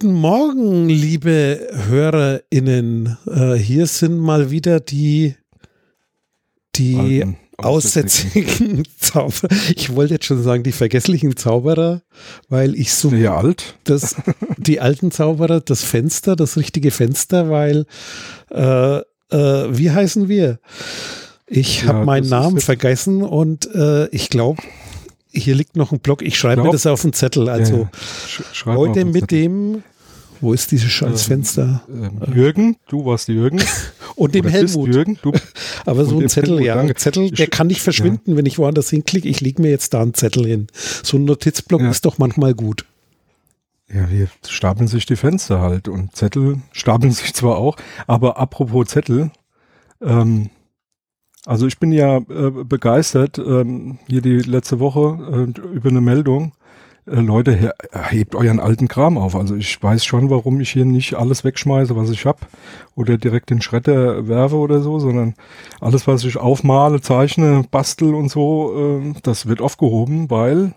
Guten Morgen, liebe HörerInnen. Äh, hier sind mal wieder die, die Alten, aussätzigen Zauberer. Ich wollte jetzt schon sagen, die vergesslichen Zauberer, weil ich so Ja, alt. das, die alten Zauberer, das Fenster, das richtige Fenster, weil äh, äh, wie heißen wir? Ich Ja, habe meinen Namen vergessen und äh, ich glaube, hier liegt noch ein Block. Ich schreibe mir das auf den Zettel. Also Ja, heute mit Zettel. dem, wo ist dieses scheiß Ähm, Fenster? Ähm, Jürgen, du warst Jürgen. Und dem Oder Helmut. Jürgen, du, Aber so ein Zettel, Helmut, ja, danke. ein Zettel, der kann nicht verschwinden, wenn ich woanders hinklicke. Ich lege mir jetzt da einen Zettel hin. So ein Notizblock Ja. ist doch manchmal gut. ja, hier stapeln sich die Fenster halt und Zettel stapeln sich zwar auch, aber apropos Zettel, ähm, also ich bin ja äh, begeistert, ähm, hier die letzte Woche äh, über eine Meldung, äh, Leute, he hebt euren alten Kram auf. Also ich weiß schon, warum ich hier nicht alles wegschmeiße, was ich hab oder direkt den Schredder werfe oder so, sondern alles, was ich aufmale, zeichne, bastel und so, äh, das wird aufgehoben, weil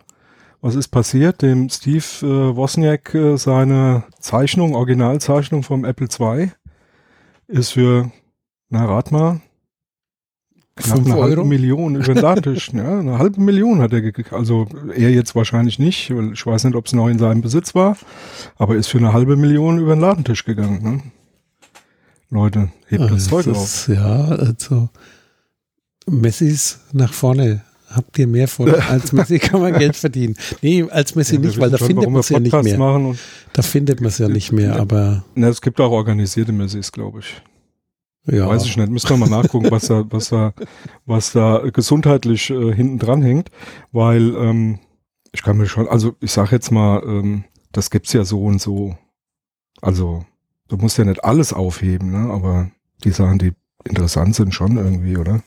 was ist passiert? Dem Steve äh, Wozniak äh, seine Zeichnung, Originalzeichnung vom Apple II ist für, na rat mal, Fünf eine Euro? halbe Million über den Ladentisch. ja, eine halbe Million hat er gekriegt. Also er jetzt wahrscheinlich nicht, weil ich weiß nicht, ob es noch in seinem Besitz war, aber ist für eine halbe Million über den Ladentisch gegangen. Ne? Leute, hebt das Zeug das auf. ja, also Messis nach vorne. Habt ihr mehr von? Als Messi kann man Geld verdienen. Nee, als Messi Ja, nicht, weil da schon, findet man es ja nicht mehr. Da findet man es ja nicht mehr, aber na, es gibt auch organisierte Messis, glaube ich. Ja. Weiß ich nicht, müssen wir mal nachgucken, was da, was da, was da gesundheitlich äh, hinten dran hängt, weil ähm, ich kann mir schon, also ich sag jetzt mal, ähm, das gibt's ja so und so. Also du musst ja nicht alles aufheben, ne? Aber die Sachen, die interessant sind, schon irgendwie, oder?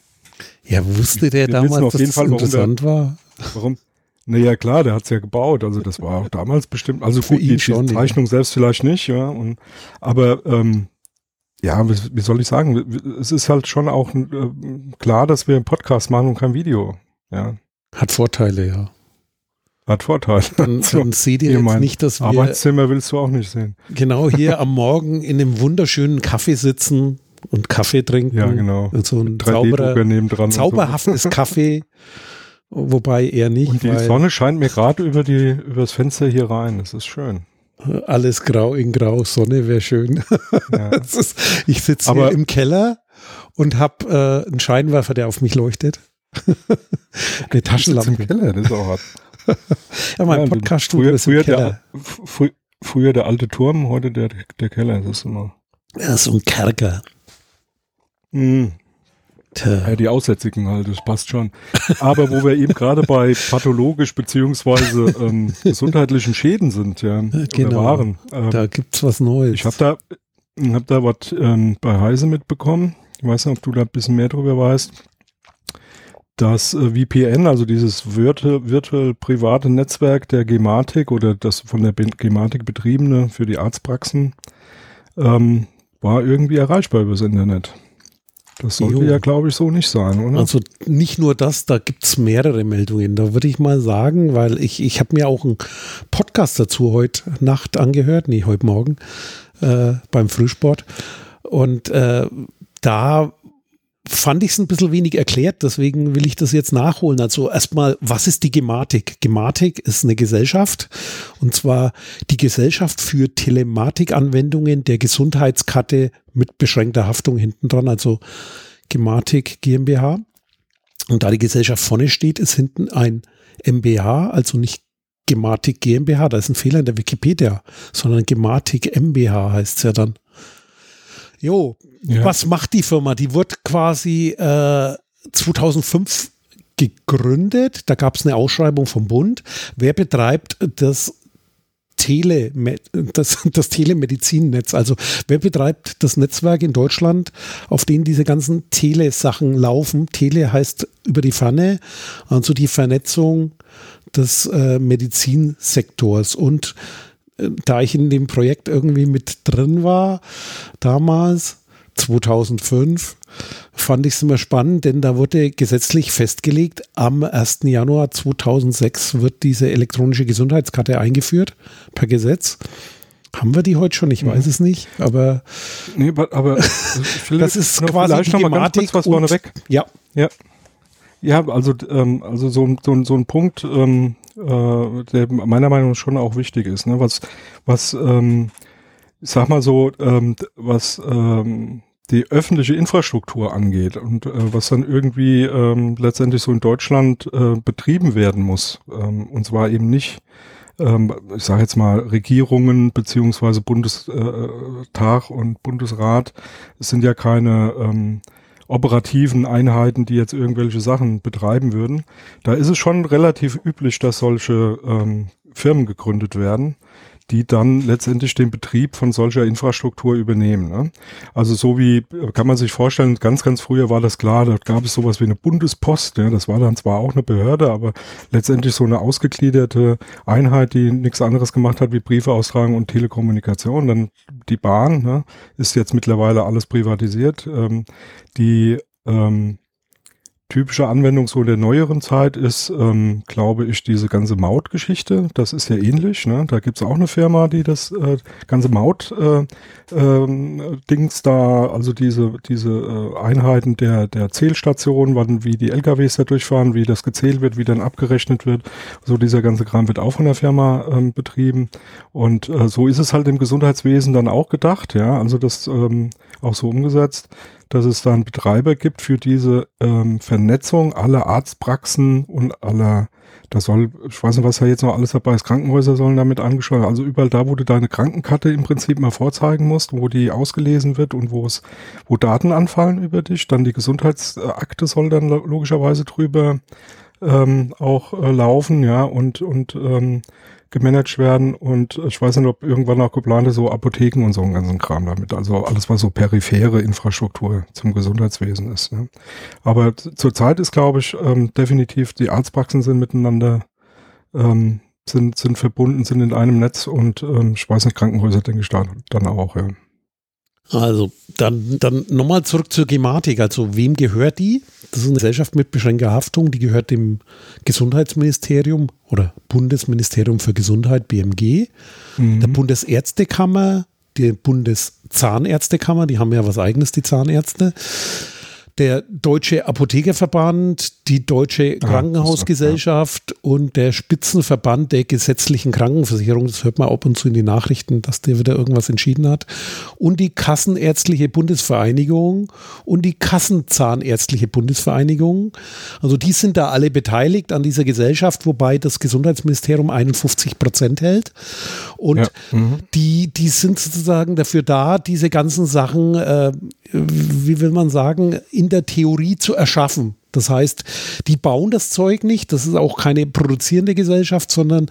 Ja, wusste der Wir damals, auf dass jeden das Fall, interessant war? Warum? Naja, klar, der hat's ja gebaut. Also das war auch damals bestimmt. Also Für gut, die, die schon, ja. Zeichnung selbst vielleicht nicht, ja. Und, aber ähm, ja, wie, wie soll ich sagen? Es ist halt schon auch äh, klar, dass wir einen Podcast machen und kein Video. Ja, Hat Vorteile, ja. hat Vorteile. Dann, So, dann seht ihr jetzt nicht, dass wir Arbeitszimmer willst du auch nicht sehen. genau hier am Morgen in einem wunderschönen Kaffee sitzen und Kaffee trinken. Ja, genau. Und so ein 3D-Drucker sauberer, und so. zauberhaftes Kaffee, wobei eher nicht, Und die Sonne scheint mir gerade über die übers Fenster hier rein. Das ist schön. Alles grau in grau, Sonne wäre schön. Ja. Ist, ich sitze hier im Keller und habe äh, einen Scheinwerfer, der auf mich leuchtet. Eine Im Taschenlampe. Keller, das ist auch hart. Ja, mein Ja, Podcaststudio ist im früher, Keller. der, frü- früher der alte Turm, heute der, der Keller. Das ist immer. Ja, so ein Kerker. Mhm. Tja. Ja, die Aussätzigen halt, das passt schon. Aber wo wir eben gerade bei pathologisch beziehungsweise ähm, gesundheitlichen Schäden sind, ja, genau. waren. Ähm, Da gibt's was Neues. ich habe da, hab da was ähm, bei Heise mitbekommen. Ich weiß nicht, ob du da ein bisschen mehr drüber weißt. Das äh, VPN, also dieses virtuell, virtuell private Netzwerk der Gematik oder das von der Gematik betriebene für die Arztpraxen, ähm, war irgendwie erreichbar übers Internet. Das sollte Jo. ja, glaube ich, so nicht sein, oder? Also nicht nur das, da gibt's mehrere Meldungen. Da würde ich mal sagen, weil ich, ich habe mir auch einen Podcast dazu heute Nacht angehört, nee, heute Morgen äh, beim Frühsport. Und äh, da fand ich es ein bisschen wenig erklärt, deswegen will ich das jetzt nachholen. Also erstmal, was ist die Gematik? Gematik ist eine Gesellschaft und zwar die Gesellschaft für Telematikanwendungen der Gesundheitskarte mit beschränkter Haftung hinten dran, also Gematik GmbH. Und da die Gesellschaft vorne steht, ist hinten ein MBH, also nicht Gematik GmbH, da ist ein Fehler in der Wikipedia, sondern Gematik MBH heißt es ja dann. Jo, Ja. was macht die Firma? Die wurde quasi äh, 2005 gegründet. Da gab es eine Ausschreibung vom Bund. Wer betreibt das Tele, das, das Telemedizin-Netz. Also wer betreibt das Netzwerk in Deutschland, auf dem diese ganzen Tele-Sachen laufen? Tele heißt über die Ferne, also die Vernetzung des äh, Medizinsektors. Und da ich in dem Projekt irgendwie mit drin war, damals, 2005, fand ich es immer spannend, denn da wurde gesetzlich festgelegt, am 1. Januar 2006 wird diese elektronische Gesundheitskarte eingeführt per Gesetz. Haben wir die heute schon? Ich weiß mhm. es nicht, aber. Nee, aber das ist quasi vielleicht noch mal ganz kurz was vorneweg. Ja. Ja. Ja, also, ähm, also so, so, so ein Punkt, ähm, äh, der meiner Meinung nach schon auch wichtig ist, ne? Was, was, ähm, ich sag mal so, ähm, was ähm, die öffentliche Infrastruktur angeht und äh, was dann irgendwie ähm, letztendlich so in Deutschland äh, betrieben werden muss. Ähm, und zwar eben nicht, ähm, ich sage jetzt mal, Regierungen beziehungsweise Bundestag und Bundesrat. Es sind ja keine ähm, operativen Einheiten, die jetzt irgendwelche Sachen betreiben würden. Da ist es schon relativ üblich, dass solche ähm, Firmen gegründet werden die dann letztendlich den Betrieb von solcher Infrastruktur übernehmen. Ne? Also so wie, kann man sich vorstellen, ganz, ganz früher war das klar, da gab es sowas wie eine Bundespost, ja, das war dann zwar auch eine Behörde, aber letztendlich so eine ausgegliederte Einheit, die nichts anderes gemacht hat wie Briefe austragen und Telekommunikation. Dann die Bahn, ne, ist jetzt mittlerweile alles privatisiert. Ähm, die ähm, typische Anwendung so der neueren Zeit ist, ähm, glaube ich, diese ganze Mautgeschichte. Das ist ja ähnlich. Ne? Da gibt es auch eine Firma, die das äh, ganze Maut-Dings äh, ähm, da, also diese, diese äh, Einheiten der, der Zählstation, wann, wie die LKWs da durchfahren, wie das gezählt wird, wie dann abgerechnet wird. So dieser ganze Kram wird auch von der Firma ähm, betrieben. Und äh, so ist es halt im Gesundheitswesen dann auch gedacht. Ja, also das ähm, auch so umgesetzt dass es dann Betreiber gibt für diese ähm, Vernetzung aller Arztpraxen und aller, da soll, ich weiß nicht, was da jetzt noch alles dabei ist, Krankenhäuser sollen damit angeschlossen, also überall da, wo du deine Krankenkarte im Prinzip mal vorzeigen musst, wo die ausgelesen wird und wo es, wo Daten anfallen über dich, dann die Gesundheitsakte soll dann logischerweise drüber ähm, auch äh, laufen, ja, und, und ähm, gemanagt werden und ich weiß nicht, ob irgendwann auch geplante so Apotheken und so einen ganzen Kram damit. Also alles, was so periphere Infrastruktur zum Gesundheitswesen ist. Ne? Aber zurzeit ist, glaube ich, ähm, definitiv die Arztpraxen sind miteinander ähm, sind, sind verbunden, sind in einem Netz und ähm, ich weiß nicht, Krankenhäuser denke ich da, dann auch, ja. Also dann, dann nochmal zurück zur Gematik. Also wem gehört die? Das ist eine Gesellschaft mit beschränkter Haftung, die gehört dem Gesundheitsministerium oder Bundesministerium für Gesundheit, BMG, mhm. der Bundesärztekammer, die Bundeszahnärztekammer, die haben ja was eigenes, die Zahnärzte der Deutsche Apothekerverband, die Deutsche ah, Krankenhausgesellschaft ja. und der Spitzenverband der gesetzlichen Krankenversicherung. Das hört man ab und zu in die Nachrichten, dass der wieder irgendwas entschieden hat. Und die Kassenärztliche Bundesvereinigung und die Kassenzahnärztliche Bundesvereinigung. Also die sind da alle beteiligt an dieser Gesellschaft, wobei das Gesundheitsministerium 51 Prozent hält. Und ja. mhm. die, die sind sozusagen dafür da, diese ganzen Sachen, äh, wie will man sagen, in der Theorie zu erschaffen. Das heißt, die bauen das Zeug nicht, das ist auch keine produzierende Gesellschaft, sondern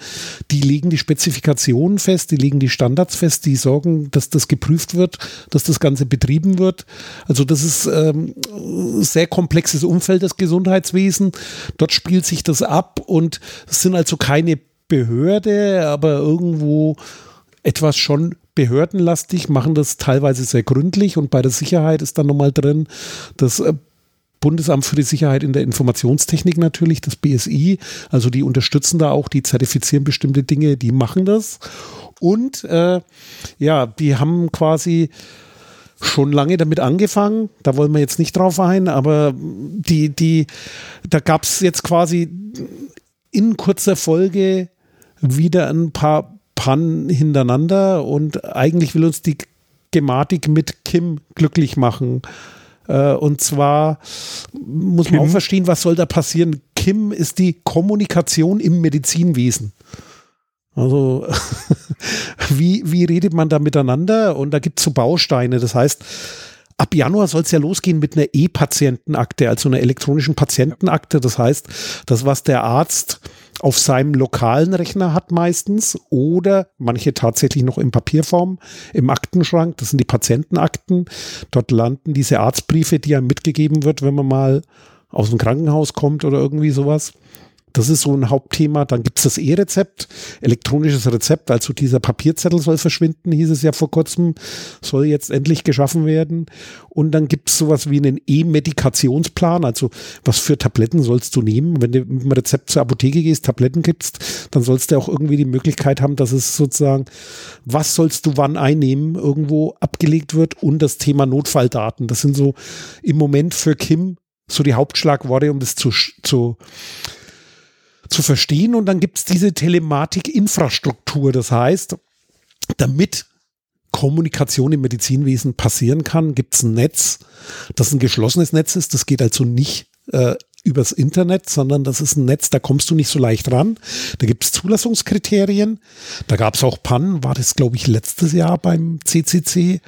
die legen die Spezifikationen fest, die legen die Standards fest, die sorgen, dass das geprüft wird, dass das Ganze betrieben wird. Also das ist ähm, sehr komplexes Umfeld, das Gesundheitswesen. Dort spielt sich das ab und es sind also keine Behörde, aber irgendwo etwas schon behördenlastig, machen das teilweise sehr gründlich und bei der Sicherheit ist dann nochmal drin, das äh, Bundesamt für die Sicherheit in der Informationstechnik natürlich, das BSI, also die unterstützen da auch, die zertifizieren bestimmte Dinge, die machen das. Und äh, ja, die haben quasi schon lange damit angefangen, da wollen wir jetzt nicht drauf ein, aber die, die, da gab es jetzt quasi in kurzer Folge wieder ein paar Pannen hintereinander und eigentlich will uns die Gematik mit Kim glücklich machen. Äh, und zwar muss Kim? man auch verstehen, was soll da passieren. Kim ist die Kommunikation im Medizinwesen. Also, wie, wie redet man da miteinander? Und da gibt es so Bausteine. Das heißt, ab Januar soll es ja losgehen mit einer E-Patientenakte, also einer elektronischen Patientenakte. Das heißt, das, was der Arzt auf seinem lokalen Rechner hat meistens oder manche tatsächlich noch in Papierform im Aktenschrank. Das sind die Patientenakten. Dort landen diese Arztbriefe, die einem mitgegeben wird, wenn man mal aus dem Krankenhaus kommt oder irgendwie sowas. Das ist so ein Hauptthema. Dann gibt's das E-Rezept, elektronisches Rezept, also dieser Papierzettel soll verschwinden, hieß es ja vor kurzem, soll jetzt endlich geschaffen werden. Und dann gibt's sowas wie einen E-Medikationsplan, also was für Tabletten sollst du nehmen. Wenn du mit dem Rezept zur Apotheke gehst, Tabletten gibst, dann sollst du auch irgendwie die Möglichkeit haben, dass es sozusagen, was sollst du wann einnehmen, irgendwo abgelegt wird und das Thema Notfalldaten. Das sind so im Moment für Kim so die Hauptschlagworte, um das zu, zu zu verstehen. Und dann gibt es diese Telematik-Infrastruktur. Das heißt, damit Kommunikation im Medizinwesen passieren kann, gibt es ein Netz, das ein geschlossenes Netz ist. Das geht also nicht äh, übers Internet, sondern das ist ein Netz, da kommst du nicht so leicht ran. Da gibt es Zulassungskriterien. Da gab es auch Pannen, war das, glaube ich, letztes Jahr beim CCC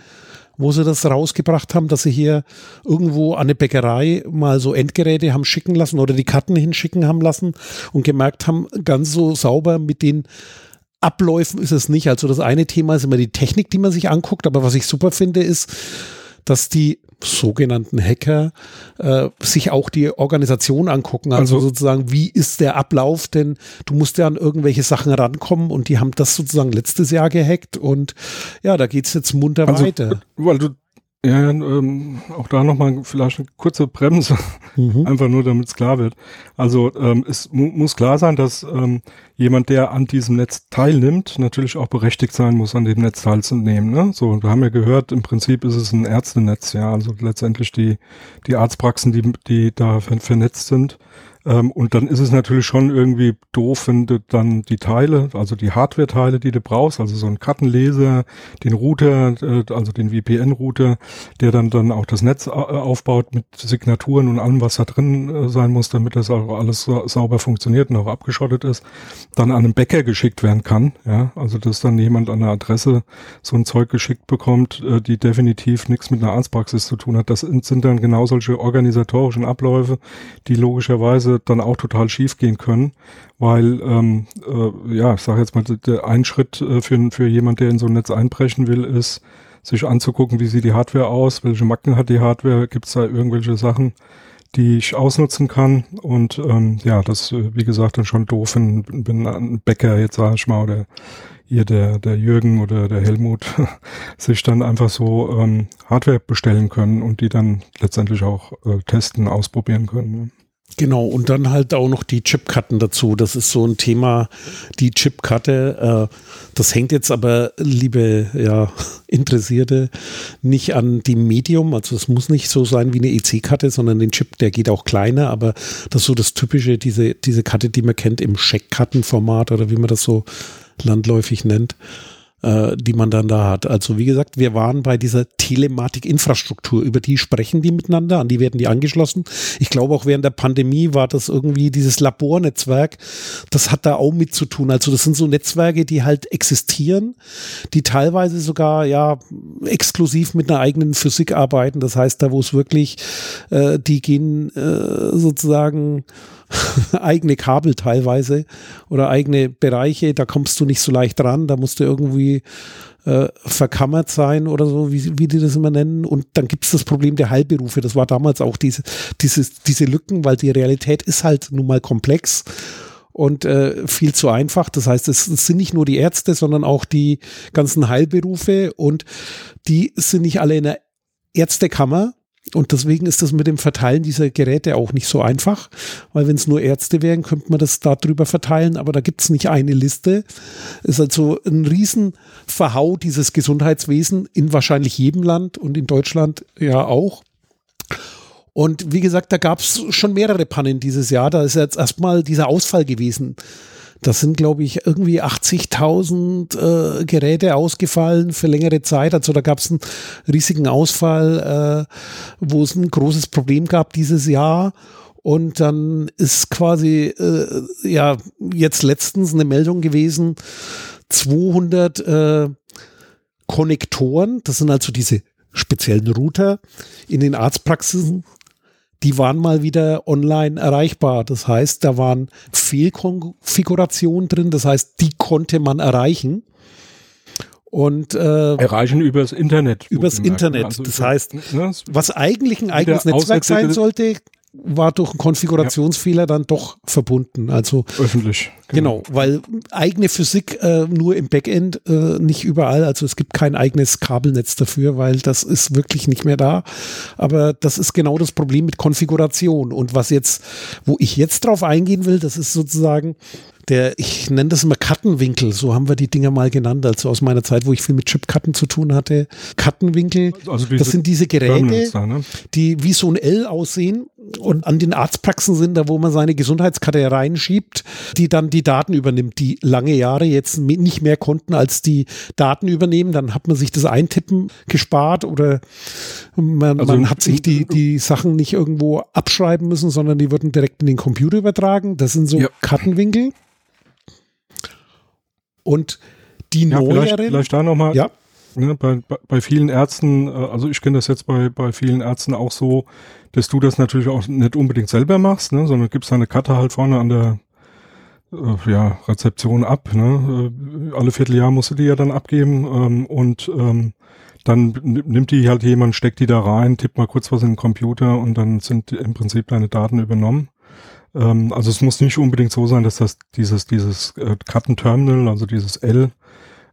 wo sie das rausgebracht haben, dass sie hier irgendwo an eine Bäckerei mal so Endgeräte haben schicken lassen oder die Karten hinschicken haben lassen und gemerkt haben, ganz so sauber mit den Abläufen ist es nicht. Also das eine Thema ist immer die Technik, die man sich anguckt, aber was ich super finde, ist, dass die sogenannten Hacker äh, sich auch die Organisation angucken. Also, also, sozusagen, wie ist der Ablauf? Denn du musst ja an irgendwelche Sachen rankommen und die haben das sozusagen letztes Jahr gehackt und ja, da geht's jetzt munter also, weiter. Weil du ja, ähm, auch da nochmal vielleicht eine kurze Bremse, mhm. einfach nur damit es klar wird. Also ähm, es mu muss klar sein, dass ähm, jemand, der an diesem Netz teilnimmt, natürlich auch berechtigt sein muss, an dem Netz teilzunehmen. Ne? So, wir haben ja gehört, im Prinzip ist es ein Ärztenetz, ja, also letztendlich die, die Arztpraxen, die, die da vernetzt sind, ähm, und dann ist es natürlich schon irgendwie doof, wenn du dann die Teile, also die Hardware-Teile, die du brauchst, also so ein Kartenleser, den Router, äh, also den VPN-Router, der dann dann auch das Netz äh, aufbaut mit Signaturen und allem, was da drin äh, sein muss, damit das auch alles sa sauber funktioniert und auch abgeschottet ist, dann an einen Bäcker geschickt werden kann. Ja, also dass dann jemand an der Adresse so ein Zeug geschickt bekommt, äh, die definitiv nichts mit einer Arztpraxis zu tun hat. Das sind dann genau solche organisatorischen Abläufe, die logischerweise dann auch total schief gehen können, weil, ähm, äh, ja, ich sage jetzt mal, der ein Schritt äh, für, für jemand, der in so ein Netz einbrechen will, ist, sich anzugucken, wie sieht die Hardware aus, welche Macken hat die Hardware, gibt es da irgendwelche Sachen, die ich ausnutzen kann. Und ähm, ja, das, äh, wie gesagt, dann schon doof, wenn, wenn ein Bäcker jetzt, sag ich mal, oder hier der, der Jürgen oder der Helmut sich dann einfach so ähm, Hardware bestellen können und die dann letztendlich auch äh, testen, ausprobieren können. Ne? Genau, und dann halt auch noch die Chipkarten dazu. Das ist so ein Thema, die Chipkarte. Äh, das hängt jetzt aber, liebe ja, Interessierte, nicht an dem Medium. Also es muss nicht so sein wie eine EC-Karte, sondern den Chip, der geht auch kleiner, aber das ist so das Typische, diese, diese Karte, die man kennt im Scheckkartenformat oder wie man das so landläufig nennt äh, die man dann da hat. Also wie gesagt, wir waren bei dieser Telematik-Infrastruktur, über die sprechen die miteinander, an die werden die angeschlossen. Ich glaube auch während der Pandemie war das irgendwie dieses Labornetzwerk, das hat da auch mit zu tun. Also das sind so Netzwerke, die halt existieren, die teilweise sogar ja exklusiv mit einer eigenen Physik arbeiten. Das heißt, da wo es wirklich, äh, die gehen äh, sozusagen eigene Kabel teilweise oder eigene Bereiche, da kommst du nicht so leicht dran, da musst du irgendwie äh, verkammert sein oder so, wie, wie die das immer nennen. Und dann gibt es das Problem der Heilberufe. Das war damals auch diese, dieses, diese Lücken, weil die Realität ist halt nun mal komplex und äh, viel zu einfach. Das heißt, es sind nicht nur die Ärzte, sondern auch die ganzen Heilberufe und die sind nicht alle in der Ärztekammer, und deswegen ist das mit dem Verteilen dieser Geräte auch nicht so einfach, weil wenn es nur Ärzte wären, könnte man das darüber verteilen, aber da gibt es nicht eine Liste. Ist also ein Riesenverhau dieses Gesundheitswesen in wahrscheinlich jedem Land und in Deutschland ja auch. Und wie gesagt, da gab es schon mehrere Pannen dieses Jahr. Da ist jetzt erstmal dieser Ausfall gewesen das sind, glaube ich, irgendwie 80.000 äh, Geräte ausgefallen für längere Zeit. Also da gab es einen riesigen Ausfall, äh, wo es ein großes Problem gab dieses Jahr. Und dann ist quasi, äh, ja, jetzt letztens eine Meldung gewesen, 200 äh, Konnektoren, das sind also diese speziellen Router in den Arztpraxisen die waren mal wieder online erreichbar. Das heißt, da waren Fehlkonfigurationen drin. Das heißt, die konnte man erreichen. Und äh, erreichen übers Internet. Übers Internet. Also das heißt, ne, was eigentlich ein eigenes Netzwerk sein sollte, war durch einen Konfigurationsfehler ja. dann doch verbunden. Also öffentlich. Genau, genau weil eigene Physik äh, nur im Backend, äh, nicht überall. Also es gibt kein eigenes Kabelnetz dafür, weil das ist wirklich nicht mehr da. Aber das ist genau das Problem mit Konfiguration. Und was jetzt, wo ich jetzt drauf eingehen will, das ist sozusagen der, ich nenne das immer Kartenwinkel, so haben wir die Dinger mal genannt, also aus meiner Zeit, wo ich viel mit Chipkarten zu tun hatte. Kartenwinkel, also das sind diese Geräte, da, ne? die wie so ein L aussehen und an den Arztpraxen sind, da wo man seine Gesundheitskarte reinschiebt, die dann die Daten übernimmt, die lange Jahre jetzt nicht mehr konnten als die Daten übernehmen. Dann hat man sich das Eintippen gespart oder man, also, man hat sich die, die Sachen nicht irgendwo abschreiben müssen, sondern die wurden direkt in den Computer übertragen. Das sind so ja. Kartenwinkel. Und die ja, neueren. Vielleicht, vielleicht da nochmal. Ja. Ne, bei, bei vielen Ärzten, äh, also ich kenne das jetzt bei, bei vielen Ärzten auch so, dass du das natürlich auch nicht unbedingt selber machst, ne, sondern gibst deine Karte halt vorne an der äh, ja, Rezeption ab. Ne? Äh, alle Vierteljahr musst du die ja dann abgeben ähm, und ähm, dann nimmt die halt jemand, steckt die da rein, tippt mal kurz was in den Computer und dann sind im Prinzip deine Daten übernommen. Ähm, also es muss nicht unbedingt so sein, dass das dieses, dieses äh, Kartenterminal, also dieses L,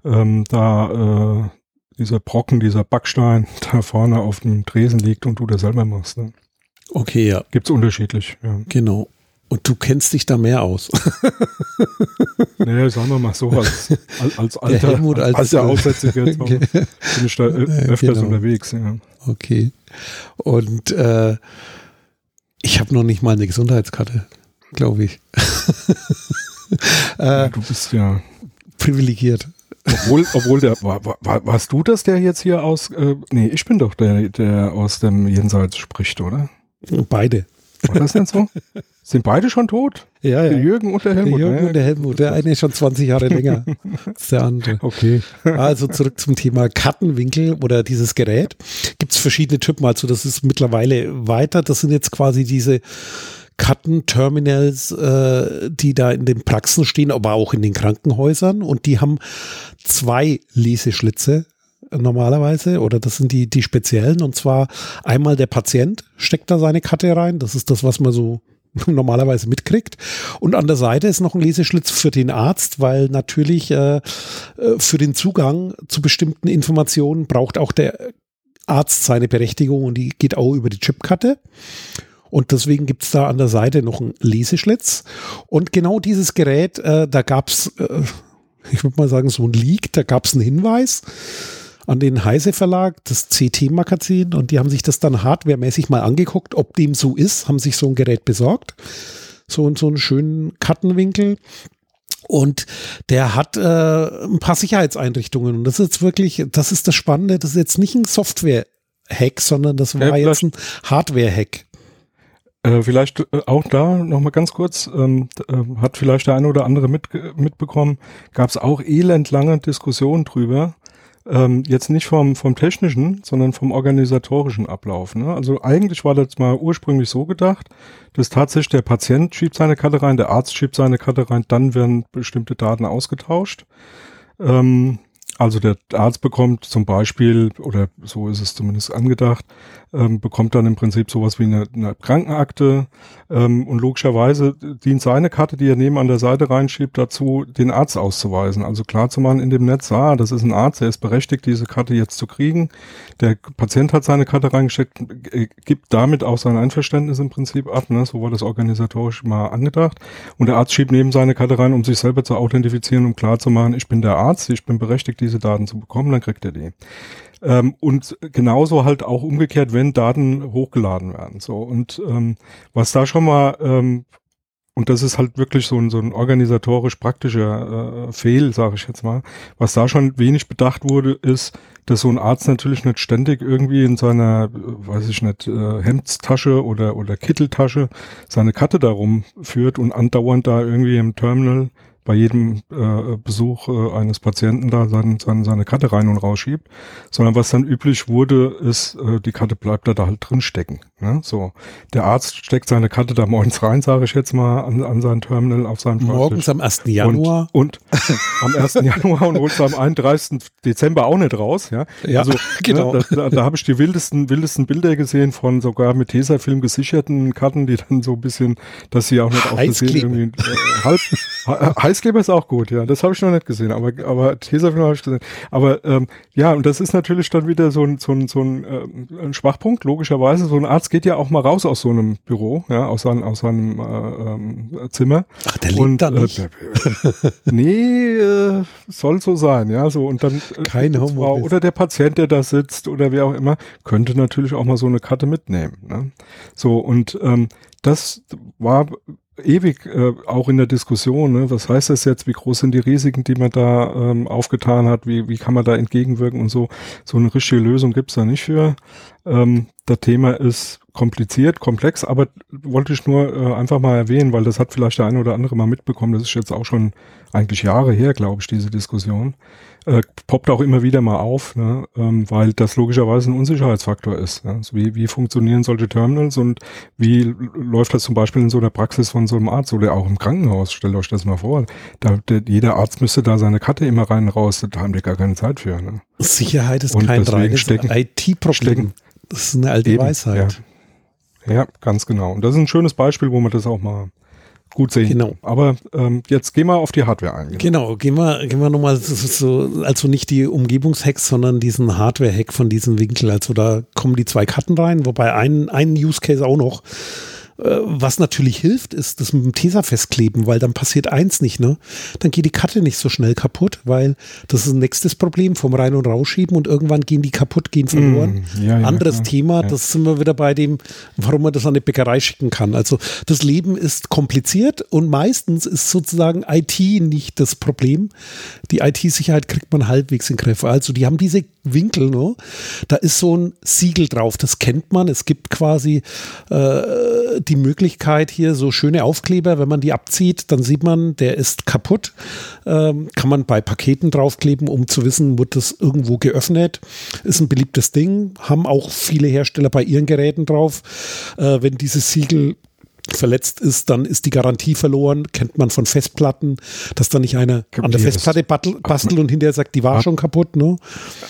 ähm, da äh, dieser Brocken, dieser Backstein da vorne auf dem Tresen liegt und du das selber machst. Ne? Okay, ja. Gibt's unterschiedlich, ja. Genau. Und du kennst dich da mehr aus. naja, sagen wir mal so, als, als alter, Der Helmut, als alter Aussätziger bin ich da öfters genau. unterwegs. Ja. Okay. Und äh, ich habe noch nicht mal eine Gesundheitskarte, glaube ich. äh, ja, du bist ja privilegiert. Obwohl, obwohl der, war, war, warst du das, der jetzt hier aus, äh, nee, ich bin doch der, der aus dem Jenseits spricht, oder? Beide. War das denn so? Sind beide schon tot? Ja, ja. Der Jürgen und der Helmut. Der Jürgen ne? und der Helmut. Der eine ist schon 20 Jahre länger als der andere. Okay. Also zurück zum Thema Kartenwinkel oder dieses Gerät. Gibt es verschiedene Typen. Also das ist mittlerweile weiter. Das sind jetzt quasi diese Kartenterminals, äh, die da in den Praxen stehen, aber auch in den Krankenhäusern. Und die haben zwei Leseschlitze normalerweise oder das sind die, die speziellen und zwar einmal der Patient steckt da seine Karte rein, das ist das, was man so normalerweise mitkriegt. Und an der Seite ist noch ein Leseschlitz für den Arzt, weil natürlich äh, äh, für den Zugang zu bestimmten Informationen braucht auch der Arzt seine Berechtigung und die geht auch über die Chipkarte. Und deswegen gibt es da an der Seite noch einen Leseschlitz. Und genau dieses Gerät, äh, da gab es, äh, ich würde mal sagen, so ein Leak, da gab es einen Hinweis an den Heise Verlag, das CT-Magazin, und die haben sich das dann hardwaremäßig mal angeguckt, ob dem so ist, haben sich so ein Gerät besorgt. So, so einen schönen Kartenwinkel. Und der hat äh, ein paar Sicherheitseinrichtungen. Und das ist jetzt wirklich, das ist das Spannende, das ist jetzt nicht ein Software-Hack, sondern das war ja, jetzt ein Hardware-Hack. Äh, vielleicht äh, auch da nochmal ganz kurz, ähm, äh, hat vielleicht der eine oder andere mit, mitbekommen, gab es auch elendlange Diskussionen drüber, ähm, jetzt nicht vom, vom technischen, sondern vom organisatorischen Ablauf. Ne? Also eigentlich war das mal ursprünglich so gedacht, dass tatsächlich der Patient schiebt seine Karte rein, der Arzt schiebt seine Karte rein, dann werden bestimmte Daten ausgetauscht. Ähm, also der Arzt bekommt zum Beispiel, oder so ist es zumindest angedacht, ähm, bekommt dann im Prinzip sowas wie eine, eine Krankenakte ähm, und logischerweise dient seine Karte, die er neben an der Seite reinschiebt, dazu, den Arzt auszuweisen. Also klar zu machen in dem Netz, ah, das ist ein Arzt, er ist berechtigt, diese Karte jetzt zu kriegen. Der Patient hat seine Karte reingesteckt, äh, gibt damit auch sein Einverständnis im Prinzip ab. Ne? So war das organisatorisch mal angedacht. Und der Arzt schiebt neben seine Karte rein, um sich selber zu authentifizieren, um klar zu machen, ich bin der Arzt, ich bin berechtigt, diese Daten zu bekommen, dann kriegt er die. Ähm, und genauso halt auch umgekehrt, wenn Daten hochgeladen werden. So und ähm, was da schon mal ähm, und das ist halt wirklich so ein, so ein organisatorisch praktischer äh, Fehl, sage ich jetzt mal. Was da schon wenig bedacht wurde, ist, dass so ein Arzt natürlich nicht ständig irgendwie in seiner, weiß ich nicht, äh, Hemdstasche oder, oder Kitteltasche seine Karte darum führt und andauernd da irgendwie im Terminal bei jedem äh, Besuch äh, eines Patienten da sein, sein, seine Karte rein und rausschiebt, sondern was dann üblich wurde, ist, äh, die Karte bleibt da, da halt drin stecken. Ne? So, der Arzt steckt seine Karte da morgens rein, sage ich jetzt mal, an, an sein Terminal auf seinen Morgens am 1. Januar. Und, und am 1. Januar und holt am 31. Dezember auch nicht raus. Ja, ja also, genau. Ne, da, da, da habe ich die wildesten, wildesten Bilder gesehen von sogar mit Tesafilm gesicherten Karten, die dann so ein bisschen, dass sie auch nicht auf irgendwie äh, halb, Heißkleber ist auch gut, ja, das habe ich noch nicht gesehen, aber, aber Tesafilm habe ich gesehen. Aber ähm, ja, und das ist natürlich dann wieder so ein, so ein, so ein, äh, ein Schwachpunkt, logischerweise. So ein Arzt geht ja auch mal raus aus so einem Büro, ja, aus, sein, aus seinem äh, ähm, Zimmer. Ach, der lebt und, da äh, nicht. Äh, nee, äh, soll so sein, ja, so und dann äh, Keine Frau oder der Patient, der da sitzt oder wer auch immer, könnte natürlich auch mal so eine Karte mitnehmen. Ne? So und ähm, das war ewig äh, auch in der Diskussion, ne? was heißt das jetzt, wie groß sind die Risiken, die man da ähm, aufgetan hat, wie, wie kann man da entgegenwirken und so. So eine richtige Lösung gibt's da nicht für. Ähm, das Thema ist kompliziert, komplex, aber wollte ich nur äh, einfach mal erwähnen, weil das hat vielleicht der eine oder andere mal mitbekommen. Das ist jetzt auch schon eigentlich Jahre her, glaube ich, diese Diskussion. Äh, poppt auch immer wieder mal auf, ne? ähm, weil das logischerweise ein Unsicherheitsfaktor ist. Ja? Also wie, wie funktionieren solche Terminals und wie läuft das zum Beispiel in so einer Praxis von so einem Arzt oder auch im Krankenhaus? Stellt euch das mal vor. Da, der, jeder Arzt müsste da seine Karte immer rein und raus. Da haben wir gar keine Zeit für. Ne? Sicherheit ist und kein reines IT-Problem. Das ist eine alte Eben, Weisheit. Ja. Ja, ganz genau. Und das ist ein schönes Beispiel, wo man das auch mal gut sehen. Genau. Aber ähm, jetzt gehen wir auf die Hardware ein. Genau, gehen wir, gehen wir nochmal so, also nicht die Umgebungshacks, sondern diesen Hardware-Hack von diesem Winkel. Also da kommen die zwei Karten rein, wobei ein, ein Use Case auch noch was natürlich hilft, ist das mit dem Tesa festkleben, weil dann passiert eins nicht, ne? Dann geht die Karte nicht so schnell kaputt, weil das ist ein nächstes Problem vom Rein- und Rausschieben und irgendwann gehen die kaputt, gehen verloren. Mm, ja, ja, Anderes ja, Thema, das sind wir wieder bei dem, warum man das an eine Bäckerei schicken kann. Also das Leben ist kompliziert und meistens ist sozusagen IT nicht das Problem. Die IT-Sicherheit kriegt man halbwegs in Griff. Also die haben diese Winkel, ne? da ist so ein Siegel drauf, das kennt man. Es gibt quasi äh, die Möglichkeit hier so schöne Aufkleber, wenn man die abzieht, dann sieht man, der ist kaputt. Ähm, kann man bei Paketen draufkleben, um zu wissen, wird das irgendwo geöffnet. Ist ein beliebtes Ding, haben auch viele Hersteller bei ihren Geräten drauf. Äh, wenn dieses Siegel verletzt ist, dann ist die Garantie verloren. Kennt man von Festplatten, dass da nicht einer an der Festplatte bastelt und hinterher sagt, die war hat, schon kaputt. Ne?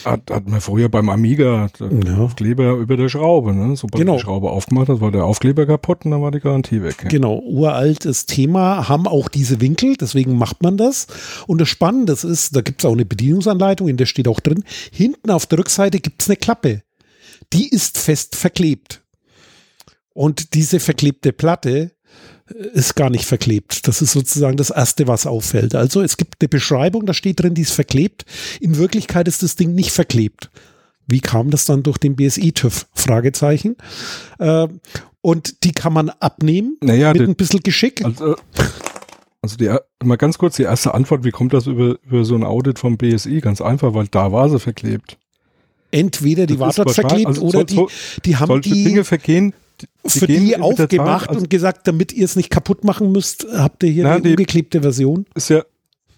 Hat, hat man früher beim Amiga ja. Aufkleber über der Schraube. Ne? Sobald genau. die Schraube aufgemacht hat, war der Aufkleber kaputt und dann war die Garantie weg. Ja. Genau, uraltes Thema, haben auch diese Winkel, deswegen macht man das. Und das Spannende ist, da gibt es auch eine Bedienungsanleitung, in der steht auch drin, hinten auf der Rückseite gibt es eine Klappe. Die ist fest verklebt. Und diese verklebte Platte äh, ist gar nicht verklebt. Das ist sozusagen das Erste, was auffällt. Also es gibt eine Beschreibung, da steht drin, die ist verklebt. In Wirklichkeit ist das Ding nicht verklebt. Wie kam das dann durch den BSI-TÜV? Fragezeichen. Äh, und die kann man abnehmen naja, mit ein bisschen Geschick. Also, also die, mal ganz kurz die erste Antwort, wie kommt das über, über so ein Audit vom BSI? Ganz einfach, weil da war sie verklebt. Entweder die das war dort verklebt also oder soll, die, die haben die Dinge vergehen, für die aufgemacht also und gesagt, damit ihr es nicht kaputt machen müsst, habt ihr hier na, eine umgeklebte Version? Ist ja,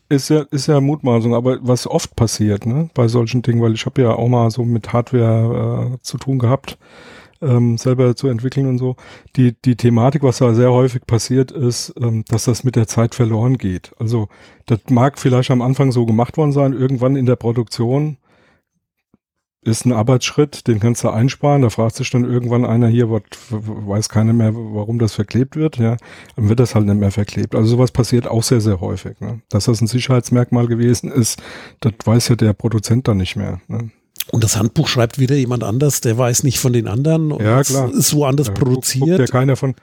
ist ja, ist ja Mutmaßung, aber was oft passiert, ne, bei solchen Dingen, weil ich habe ja auch mal so mit Hardware äh, zu tun gehabt, ähm, selber zu entwickeln und so. Die, die Thematik, was da sehr häufig passiert, ist, ähm, dass das mit der Zeit verloren geht. Also, das mag vielleicht am Anfang so gemacht worden sein, irgendwann in der Produktion ist ein Arbeitsschritt, den kannst du einsparen. Da fragt sich dann irgendwann einer hier, was weiß keiner mehr, warum das verklebt wird. Ja, dann wird das halt nicht mehr verklebt. Also sowas passiert auch sehr, sehr häufig. Ne? Dass das ein Sicherheitsmerkmal gewesen ist, das weiß ja der Produzent dann nicht mehr. Ne? Und das Handbuch schreibt wieder jemand anders, der weiß nicht von den anderen und ja, klar. ist so anders ja, produziert. Guckt ja keiner von,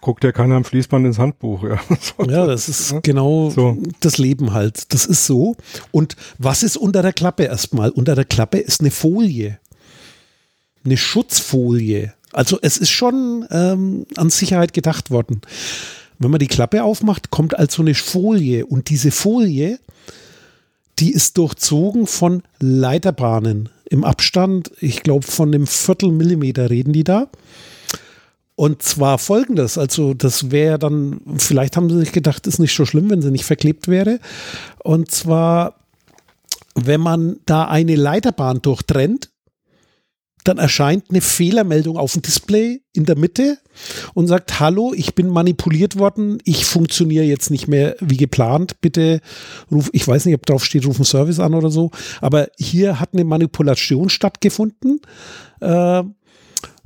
guckt ja keiner am Fließband ins Handbuch. Ja, ja das ist genau so. das Leben halt. Das ist so. Und was ist unter der Klappe erstmal? Unter der Klappe ist eine Folie. Eine Schutzfolie. Also es ist schon ähm, an Sicherheit gedacht worden. Wenn man die Klappe aufmacht, kommt also eine Folie. Und diese Folie, die ist durchzogen von Leiterbahnen im Abstand, ich glaube von einem Viertelmillimeter reden die da. Und zwar folgendes, also das wäre dann, vielleicht haben sie sich gedacht, ist nicht so schlimm, wenn sie nicht verklebt wäre. Und zwar, wenn man da eine Leiterbahn durchtrennt, dann erscheint eine Fehlermeldung auf dem Display in der Mitte und sagt, hallo, ich bin manipuliert worden, ich funktioniere jetzt nicht mehr wie geplant, bitte ruf, ich weiß nicht, ob drauf steht, ruf einen Service an oder so, aber hier hat eine Manipulation stattgefunden. Äh,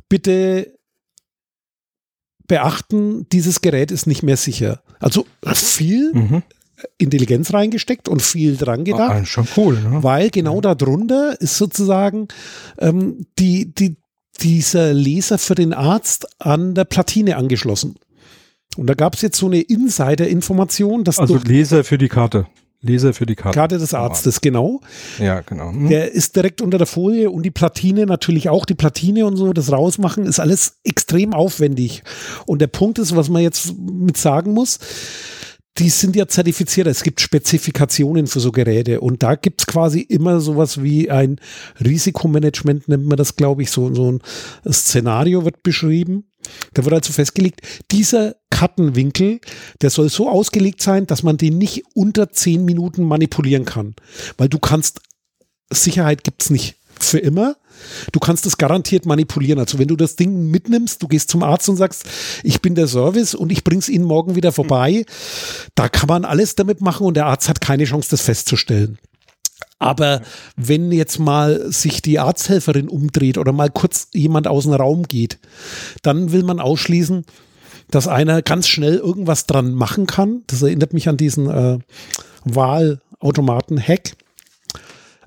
bitte beachten, dieses Gerät ist nicht mehr sicher. Also viel mhm. Intelligenz reingesteckt und viel dran gedacht. Ah, schon cool, ne? Weil genau ja. darunter ist sozusagen ähm, die, die, dieser Laser für den Arzt an der Platine angeschlossen. Und da gab es jetzt so eine Insider-Information, dass also Laser für die Karte. Leser für die Karte. Karte des Arztes, genau. Ja, genau. Hm. Der ist direkt unter der Folie und die Platine natürlich auch. Die Platine und so, das Rausmachen ist alles extrem aufwendig. Und der Punkt ist, was man jetzt mit sagen muss, die sind ja zertifiziert. Es gibt Spezifikationen für so Geräte und da gibt's quasi immer sowas wie ein Risikomanagement, nennt man das, glaube ich. So, so ein Szenario wird beschrieben. Da wird also festgelegt, dieser Kartenwinkel, der soll so ausgelegt sein, dass man den nicht unter zehn Minuten manipulieren kann. Weil du kannst, Sicherheit gibt's nicht für immer. Du kannst es garantiert manipulieren. Also wenn du das Ding mitnimmst, du gehst zum Arzt und sagst, ich bin der Service und ich bring's Ihnen morgen wieder vorbei, da kann man alles damit machen und der Arzt hat keine Chance, das festzustellen. Aber wenn jetzt mal sich die Arzthelferin umdreht oder mal kurz jemand aus dem Raum geht, dann will man ausschließen, dass einer ganz schnell irgendwas dran machen kann. Das erinnert mich an diesen äh, Wahlautomaten-Hack.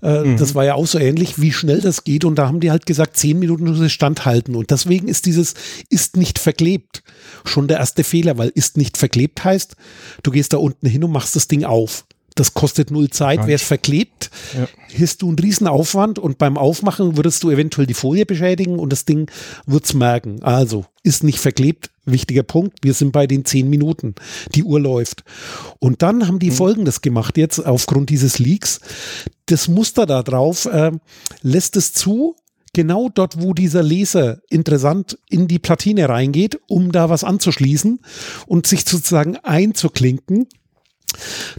Äh, mhm. Das war ja auch so ähnlich, wie schnell das geht. Und da haben die halt gesagt, zehn Minuten muss es standhalten. Und deswegen ist dieses ist nicht verklebt schon der erste Fehler, weil ist nicht verklebt heißt, du gehst da unten hin und machst das Ding auf. Das kostet null Zeit. Wäre es verklebt, ja. hast du einen riesen Aufwand und beim Aufmachen würdest du eventuell die Folie beschädigen und das Ding wird's merken. Also ist nicht verklebt. Wichtiger Punkt. Wir sind bei den zehn Minuten. Die Uhr läuft. Und dann haben die mhm. Folgendes gemacht jetzt aufgrund dieses Leaks. Das Muster da drauf äh, lässt es zu, genau dort, wo dieser Laser interessant in die Platine reingeht, um da was anzuschließen und sich sozusagen einzuklinken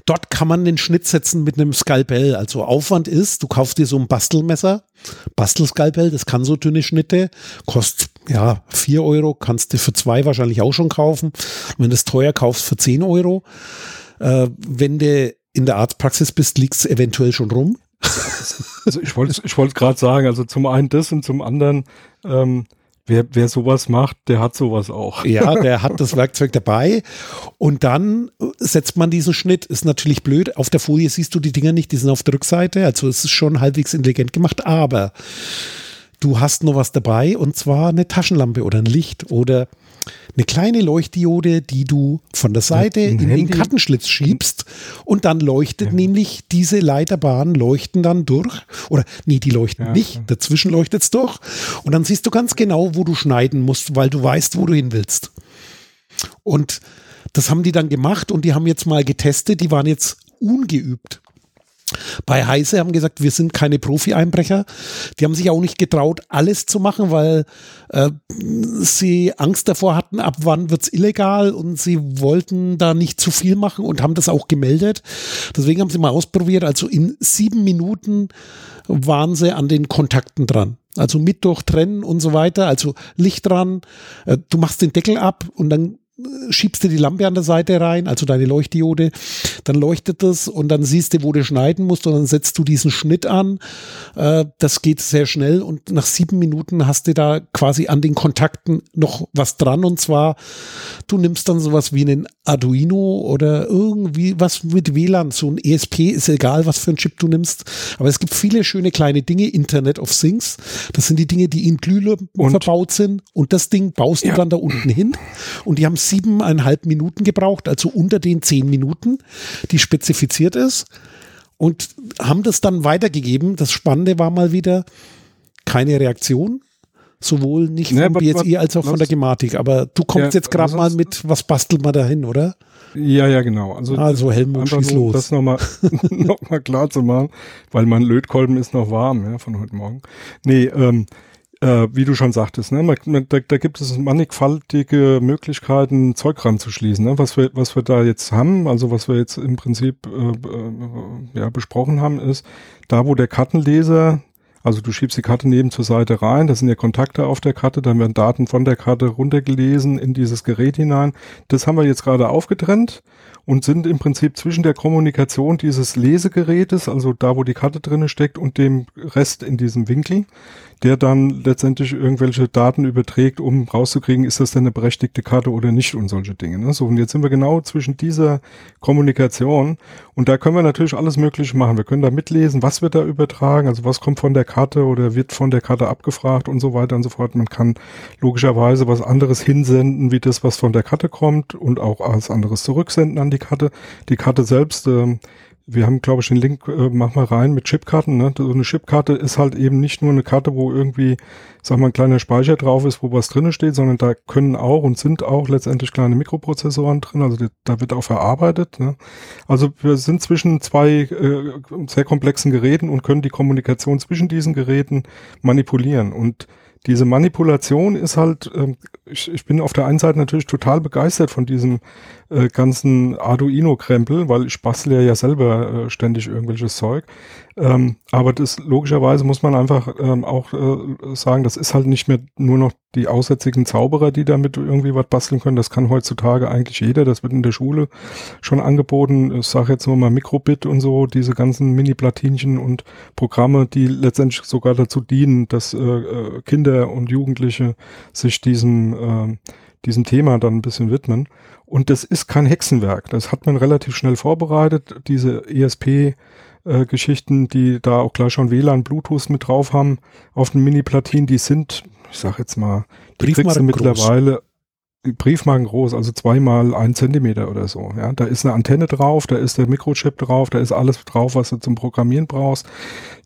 Dort kann man den Schnitt setzen mit einem Skalpell. Also Aufwand ist, du kaufst dir so ein Bastelmesser, Bastelskalpell, das kann so dünne Schnitte, kostet ja vier Euro, kannst du für zwei wahrscheinlich auch schon kaufen. Wenn du es teuer kaufst, für zehn Euro. Äh, wenn du in der Arztpraxis bist, liegt es eventuell schon rum. Also ich wollte ich wollte gerade sagen, also zum einen das und zum anderen ähm, wer, wer sowas macht, der hat sowas auch. Ja, der hat das Werkzeug dabei. Und dann setzt man diesen Schnitt. Ist natürlich blöd. Auf der Folie siehst du die Dinger nicht, die sind auf der Rückseite. Also es ist schon halbwegs intelligent gemacht. Aber du hast noch was dabei und zwar eine Taschenlampe oder ein Licht oder eine kleine Leuchtdiode, die du von der Seite in Handy. den Kartenschlitz schiebst und dann leuchtet ja. nämlich diese Leiterbahnen leuchten dann durch oder nee, die leuchten ja. nicht, dazwischen leuchtet es durch und dann siehst du ganz genau, wo du schneiden musst, weil du weißt, wo du hin willst. Und das haben die dann gemacht und die haben jetzt mal getestet, die waren jetzt ungeübt. Bei Heise haben gesagt, wir sind keine Profi-Einbrecher. Die haben sich auch nicht getraut, alles zu machen, weil äh, sie Angst davor hatten, ab wann wird's illegal und sie wollten da nicht zu viel machen und haben das auch gemeldet. Deswegen haben sie mal ausprobiert. Also in sieben Minuten waren sie an den Kontakten dran. Also mit durchtrennen und so weiter. Also Licht dran. Äh, du machst den Deckel ab und dann schiebst du die Lampe an der Seite rein, also deine Leuchtdiode, dann leuchtet das und dann siehst du, wo du schneiden musst und dann setzt du diesen Schnitt an. Äh, das geht sehr schnell und nach sieben Minuten hast du da quasi an den Kontakten noch was dran und zwar, du nimmst dann sowas wie einen Arduino oder irgendwie was mit WLAN, so ein ESP, ist egal, was für ein Chip du nimmst, aber es gibt viele schöne kleine Dinge, Internet of Things, das sind die Dinge, die in Glühlampen verbaut sind und das Ding baust ja. du dann da unten hin und die haben siebeneinhalb Minuten gebraucht, also unter den zehn Minuten, die spezifiziert ist und haben das dann weitergegeben. Das Spannende war mal wieder keine Reaktion, sowohl nicht vom nee, BSI als auch von der Gematik. Aber du kommst ja, jetzt gerade mal mit, was bastelt man dahin, oder? Ja, ja, genau. Also, also Helmut, schieß los. Das nochmal noch mal klar zu machen, weil mein Lötkolben ist noch warm, ja, von heute Morgen. Nee, ähm, äh, wie du schon sagtest, ne, man, da, da gibt es mannigfaltige Möglichkeiten, Zeug ranzuschließen, ne, was wir, was wir da jetzt haben, also was wir jetzt im Prinzip äh, äh, ja, besprochen haben, ist, da wo der Kartenleser Also du schiebst die Karte neben zur Seite rein, da sind ja Kontakte auf der Karte, dann werden Daten von der Karte runtergelesen in dieses Gerät hinein. Das haben wir jetzt gerade aufgetrennt und sind im Prinzip zwischen der Kommunikation dieses Lesegerätes, also da, wo die Karte drinne steckt, und dem Rest in diesem Winkel, der dann letztendlich irgendwelche Daten überträgt, um rauszukriegen, ist das denn eine berechtigte Karte oder nicht und solche Dinge. Ne? So, und jetzt sind wir genau zwischen dieser Kommunikation und da können wir natürlich alles Mögliche machen. Wir können da mitlesen, was wird da übertragen, also was kommt von der Karte oder wird von der Karte abgefragt und so weiter und so fort. Man kann logischerweise was anderes hinsenden, wie das, was von der Karte kommt und auch was anderes zurücksenden an die Karte. Die Karte selbst, äh, wir haben, glaube ich, den Link, äh, mach mal rein mit Chipkarten. Ne? So eine Chipkarte ist halt eben nicht nur eine Karte, wo irgendwie, sag mal, ein kleiner Speicher drauf ist, wo was drinne steht, sondern da können auch und sind auch letztendlich kleine Mikroprozessoren drin. Also die, da wird auch verarbeitet. Ne? Also wir sind zwischen zwei äh, sehr komplexen Geräten und können die Kommunikation zwischen diesen Geräten manipulieren. Und diese Manipulation ist halt, äh, ich, ich bin auf der einen Seite natürlich total begeistert von diesem äh, ganzen Arduino-Krempel, weil ich bastle ja selber äh, ständig irgendwelches Zeug. Ähm, aber das logischerweise muss man einfach ähm, auch äh, sagen, das ist halt nicht mehr nur noch die aussätzigen Zauberer, die damit irgendwie was basteln können. Das kann heutzutage eigentlich jeder. Das wird in der Schule schon angeboten. Ich sage jetzt nur mal Mikrobit und so, diese ganzen Mini-Platinchen und Programme, die letztendlich sogar dazu dienen, dass äh, äh Kinder und Jugendliche sich diesem, äh, diesem Thema dann ein bisschen widmen. Und das ist kein Hexenwerk. Das hat man relativ schnell vorbereitet. Diese ESP äh, Geschichten, die da auch gleich schon WLAN, Bluetooth mit drauf haben auf den Mini-Platinen, die sind, ich sag jetzt mal, die kriegst du mittlerweile Briefmarken groß, also zweimal ein Zentimeter oder so. Ja, da ist eine Antenne drauf, da ist der Mikrochip drauf, da ist alles drauf, was du zum Programmieren brauchst.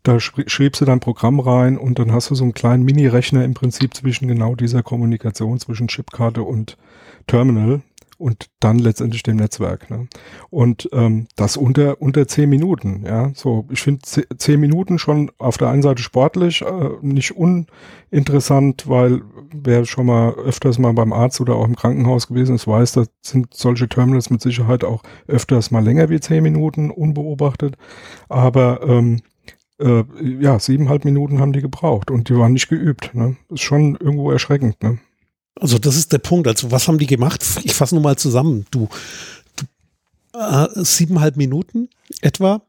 Da schriebst du dein Programm rein und dann hast du so einen kleinen Mini-Rechner im Prinzip zwischen genau dieser Kommunikation zwischen Chipkarte und Terminal und dann letztendlich dem Netzwerk. Ne? Und ähm, das unter unter zehn Minuten. Ja, so ich finde zehn Minuten schon auf der einen Seite sportlich, äh, nicht uninteressant, weil wer schon mal öfters mal beim Arzt oder auch im Krankenhaus gewesen ist, weiß, da sind solche Terminals mit Sicherheit auch öfters mal länger wie zehn Minuten unbeobachtet. Aber ähm, äh, ja, siebeneinhalb Minuten haben die gebraucht und die waren nicht geübt. Ne? Ist schon irgendwo erschreckend. Ne? Also das ist der Punkt. Also was haben die gemacht? Ich fasse nur mal zusammen. Du, du äh, siebeneinhalb Minuten etwa.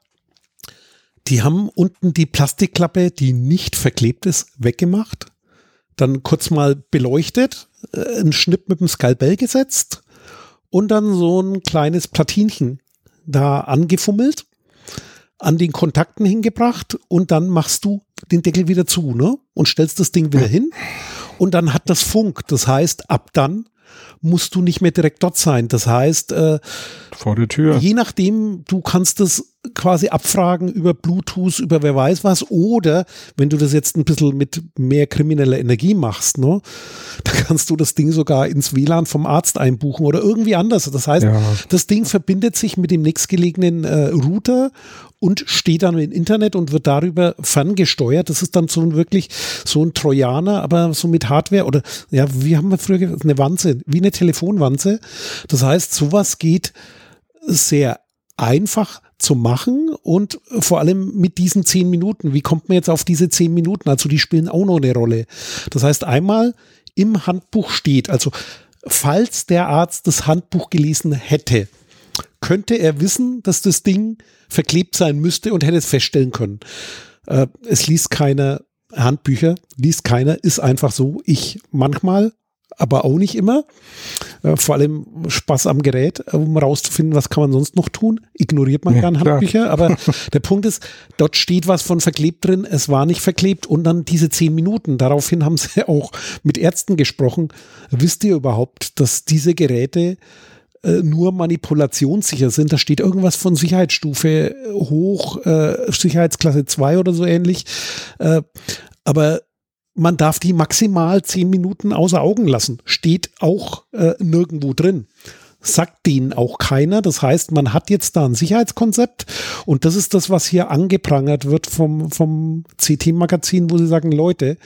Die haben unten die Plastikklappe, die nicht verklebt ist, weggemacht. Dann kurz mal beleuchtet, äh, einen Schnitt mit dem Skalpell gesetzt und dann so ein kleines Platinchen da angefummelt, an den Kontakten hingebracht und dann machst du den Deckel wieder zu, ne? Und stellst das Ding wieder hin und dann hat das Funk. Das heißt, ab dann musst du nicht mehr direkt dort sein. Das heißt, äh, vor der Tür. Je nachdem, du kannst das quasi abfragen über Bluetooth, über wer weiß was, oder wenn du das jetzt ein bisschen mit mehr krimineller Energie machst, ne, dann kannst du das Ding sogar ins WLAN vom Arzt einbuchen oder irgendwie anders. Das heißt, ja. das Ding verbindet sich mit dem nächstgelegenen äh, Router und steht dann im Internet und wird darüber ferngesteuert. Das ist dann so ein wirklich so ein Trojaner, aber so mit Hardware oder ja, wie haben wir früher gesagt, eine Wanze, wie eine Telefonwanze. Das heißt, sowas geht sehr einfach zu machen und vor allem mit diesen zehn Minuten. Wie kommt man jetzt auf diese zehn Minuten? Also die spielen auch noch eine Rolle. Das heißt, einmal im Handbuch steht, also falls der Arzt das Handbuch gelesen hätte, könnte er wissen, dass das Ding verklebt sein müsste und hätte es feststellen können. Äh, es liest keine Handbücher, liest keiner, ist einfach so. Ich manchmal aber auch nicht immer. Äh, vor allem Spaß am Gerät, äh, um rauszufinden, was kann man sonst noch tun. Ignoriert man ja, gern Handbücher, aber der Punkt ist, dort steht was von verklebt drin, es war nicht verklebt und dann diese zehn Minuten. Daraufhin haben sie auch mit Ärzten gesprochen. Wisst ihr überhaupt, dass diese Geräte äh, nur manipulationssicher sind. Da steht irgendwas von Sicherheitsstufe hoch, äh, Sicherheitsklasse 2 oder so ähnlich. Äh, aber man darf die maximal zehn Minuten außer Augen lassen. Steht auch äh, nirgendwo drin. Sagt denen auch keiner. Das heißt, man hat jetzt da ein Sicherheitskonzept und das ist das, was hier angeprangert wird vom, vom CT-Magazin, wo sie sagen, Leute,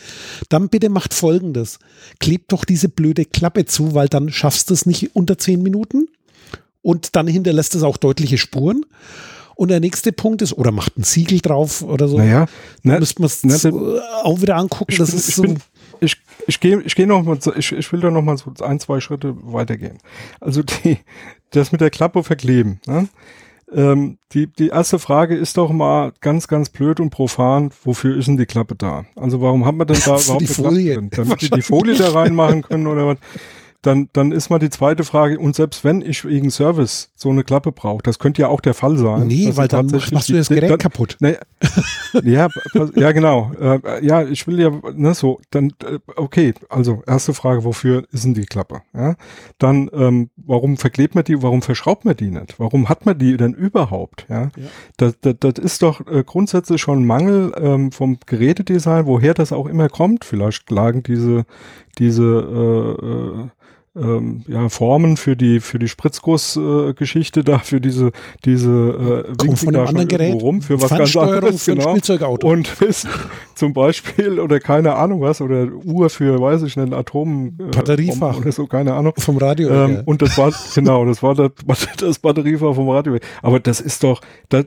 dann bitte macht Folgendes. Klebt doch diese blöde Klappe zu, weil dann schaffst du es nicht unter zehn Minuten und dann hinterlässt es auch deutliche Spuren. Und der nächste Punkt ist, oder macht ein Siegel drauf oder so. Naja, ne, müsste man es auch wieder angucken. Ich, das ist ich, so, bin, ich, ich gehe ich geh noch mal, ich, ich will da noch mal so ein, zwei Schritte weitergehen. Also die, das mit der Klappe verkleben. Ne? Ähm, die, die erste Frage ist doch mal ganz, ganz blöd und profan, wofür ist denn die Klappe da? Also warum haben wir denn da überhaupt die Folie. Klappe drin? Damit wir die Folie da reinmachen können oder was? Dann, dann ist mal die zweite Frage, und selbst wenn ich wegen Service so eine Klappe brauche, das könnte ja auch der Fall sein. Nee, weil dann machst du das Gerät dann, kaputt. Nee, ja, ja, genau. Äh, ja, ich will ja, ne, so, dann, äh, okay, also erste Frage, wofür ist denn die Klappe? Ja? Dann, ähm, warum verklebt man die, warum verschraubt man die nicht? Warum hat man die denn überhaupt? Ja, ja. Das, das, das ist doch äh, grundsätzlich schon ein Mangel ähm, vom Gerätedesign, woher das auch immer kommt. Vielleicht lagen diese, diese äh, äh, ähm, ja, Formen für die für die Spritzgussgeschichte äh, da für diese diese äh, Kommt von einem anderen Gerät? rum für was ganz anderes für genau. Spielzeugauto. Und ist zum Beispiel oder keine Ahnung was oder Uhr für weiß ich nicht Atom äh, Batteriefach. Oder so keine Ahnung. Vom Radio ähm, ja. und das war genau das war das, das Batteriefach vom Radio aber das ist doch das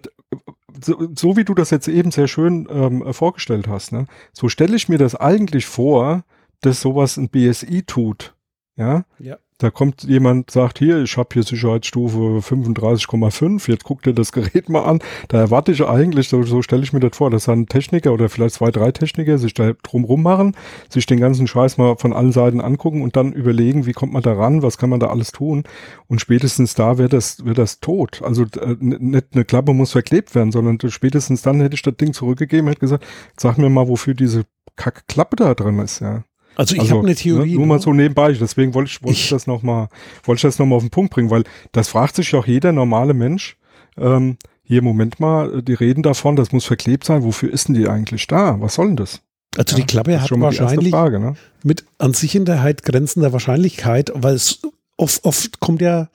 so, so wie du das jetzt eben sehr schön ähm, vorgestellt hast ne? So stelle ich mir das eigentlich vor dass sowas ein BSI tut ja? ja. Da kommt jemand, sagt hier, ich habe hier Sicherheitsstufe 35,5, jetzt guckt dir das Gerät mal an. Da erwarte ich eigentlich, so, so stelle ich mir das vor, dass dann ein Techniker oder vielleicht zwei, drei Techniker sich da drum machen, sich den ganzen Scheiß mal von allen Seiten angucken und dann überlegen, wie kommt man da ran, was kann man da alles tun. Und spätestens da wird das, wird das tot. Also äh, nicht eine Klappe muss verklebt werden, sondern spätestens dann hätte ich das Ding zurückgegeben, hätte gesagt, sag mir mal, wofür diese Kackklappe da drin ist, ja. Also ich also, habe eine Theorie. Ne, nur mal ne? so nebenbei, deswegen wollte ich, wollte ich, ich das nochmal, wollte ich das nochmal auf den Punkt bringen, weil das fragt sich auch jeder normale Mensch. Ähm, hier, Moment mal, die reden davon, das muss verklebt sein. Wofür ist denn die eigentlich da? Was soll denn das? Also die Klappe ja, hat wahrscheinlich Frage, ne? mit an Sicherheit grenzender Wahrscheinlichkeit, weil es oft, oft kommt ja,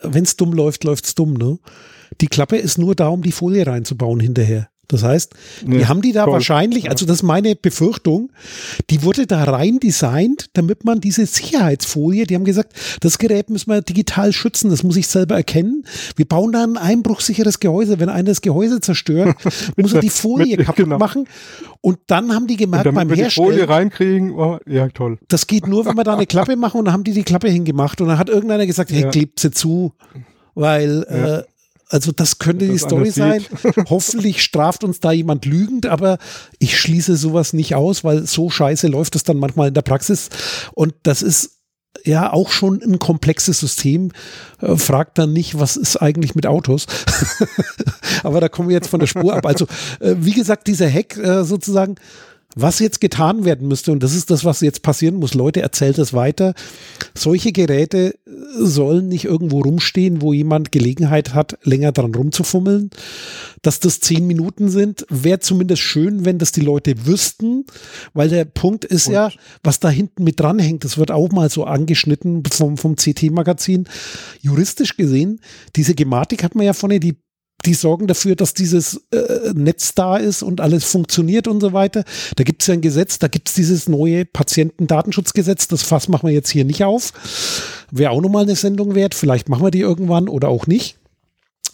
wenn es dumm läuft, läuft's dumm, ne? Die Klappe ist nur da, um die Folie reinzubauen hinterher. Das heißt, nee, die haben die da toll. wahrscheinlich, also das ist meine Befürchtung, die wurde da rein designt, damit man diese Sicherheitsfolie, die haben gesagt, das Gerät müssen wir digital schützen, das muss ich selber erkennen. Wir bauen da ein einbruchsicheres Gehäuse. Wenn einer das Gehäuse zerstört, muss er die Folie mit, kaputt genau. machen. Und dann haben die gemerkt, beim wir Herstellen. Die Folie reinkriegen, oh, ja toll. Das geht nur, wenn wir da eine Klappe machen und dann haben die die Klappe hingemacht und dann hat irgendeiner gesagt, hey, ja. klebt sie zu, weil ja. äh, also das könnte das die Story sein. Hoffentlich straft uns da jemand lügend, aber ich schließe sowas nicht aus, weil so scheiße läuft es dann manchmal in der Praxis. Und das ist ja auch schon ein komplexes System. Äh, fragt dann nicht, was ist eigentlich mit Autos. aber da kommen wir jetzt von der Spur ab. Also äh, wie gesagt, dieser Hack äh, sozusagen was jetzt getan werden müsste, und das ist das, was jetzt passieren muss, Leute, erzählt es weiter. Solche Geräte sollen nicht irgendwo rumstehen, wo jemand Gelegenheit hat, länger dran rumzufummeln. Dass das zehn Minuten sind, wäre zumindest schön, wenn das die Leute wüssten, weil der Punkt ist und? ja, was da hinten mit dranhängt, das wird auch mal so angeschnitten vom, vom CT-Magazin. Juristisch gesehen, diese Gematik hat man ja vorne, die die sorgen dafür, dass dieses äh, Netz da ist und alles funktioniert und so weiter. Da gibt es ja ein Gesetz, da gibt es dieses neue Patientendatenschutzgesetz. Das Fass machen wir jetzt hier nicht auf. Wäre auch nochmal eine Sendung wert. Vielleicht machen wir die irgendwann oder auch nicht.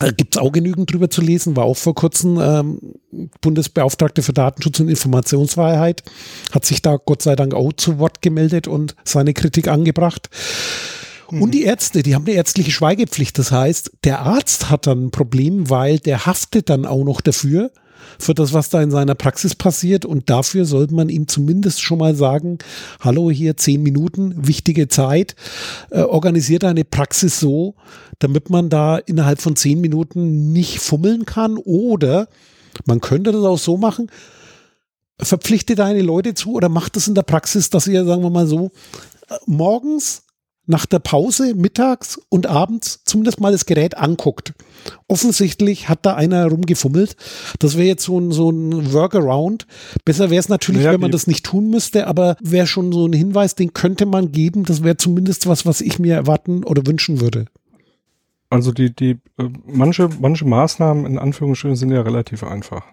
Äh, gibt es auch genügend drüber zu lesen, war auch vor kurzem ähm, Bundesbeauftragte für Datenschutz und Informationsfreiheit, hat sich da Gott sei Dank auch zu Wort gemeldet und seine Kritik angebracht. Und die Ärzte, die haben eine ärztliche Schweigepflicht. Das heißt, der Arzt hat dann ein Problem, weil der haftet dann auch noch dafür, für das, was da in seiner Praxis passiert. Und dafür sollte man ihm zumindest schon mal sagen, hallo, hier zehn Minuten, wichtige Zeit, äh, organisiert eine Praxis so, damit man da innerhalb von zehn Minuten nicht fummeln kann. Oder man könnte das auch so machen, verpflichte deine Leute zu oder macht das in der Praxis, dass ihr, sagen wir mal so, äh, morgens nach der Pause mittags und abends zumindest mal das Gerät anguckt. Offensichtlich hat da einer rumgefummelt. Das wäre jetzt so ein, so ein Workaround. Besser wäre es natürlich, naja, wenn man das nicht tun müsste, aber wäre schon so ein Hinweis, den könnte man geben. Das wäre zumindest was, was ich mir erwarten oder wünschen würde. Also die, die, äh, manche, manche Maßnahmen in Anführungsstrichen sind ja relativ einfach.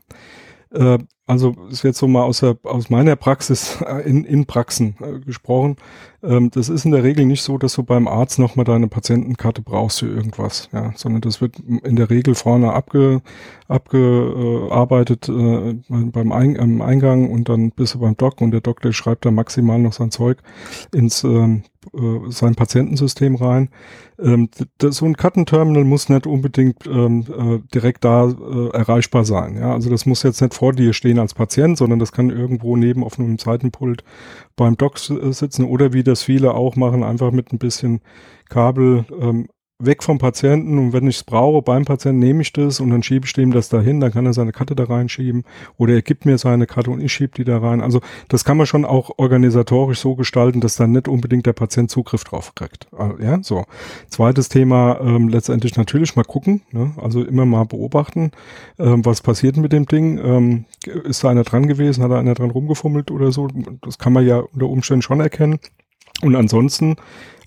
Äh, also ist jetzt so mal aus, der, aus meiner Praxis äh, in, in Praxen äh, gesprochen. Ähm, das ist in der Regel nicht so, dass du beim Arzt nochmal deine Patientenkarte brauchst für irgendwas, ja, sondern das wird in der Regel vorne abge, abgearbeitet äh, beim Ein, Eingang und dann bist du beim Doc und der Doktor schreibt da maximal noch sein Zeug ins ähm, äh, sein Patientensystem rein. Ähm, so ein Kartenterminal muss nicht unbedingt ähm, äh, direkt da äh, erreichbar sein. Ja? Also das muss jetzt nicht vor dir stehen als Patient, sondern das kann irgendwo neben auf einem Seitenpult beim Doc sitzen oder wie das viele auch machen, einfach mit ein bisschen Kabel ähm, weg vom Patienten und wenn ich es brauche beim Patienten, nehme ich das und dann schiebe ich dem das dahin, dann kann er seine Karte da reinschieben oder er gibt mir seine Karte und ich schiebe die da rein. Also das kann man schon auch organisatorisch so gestalten, dass dann nicht unbedingt der Patient Zugriff drauf kriegt. Äh, ja, so. Zweites Thema, ähm, letztendlich natürlich mal gucken, ne? also immer mal beobachten, ähm, was passiert mit dem Ding. Ähm, ist da einer dran gewesen, hat da einer dran rumgefummelt oder so? Das kann man ja unter Umständen schon erkennen. Und ansonsten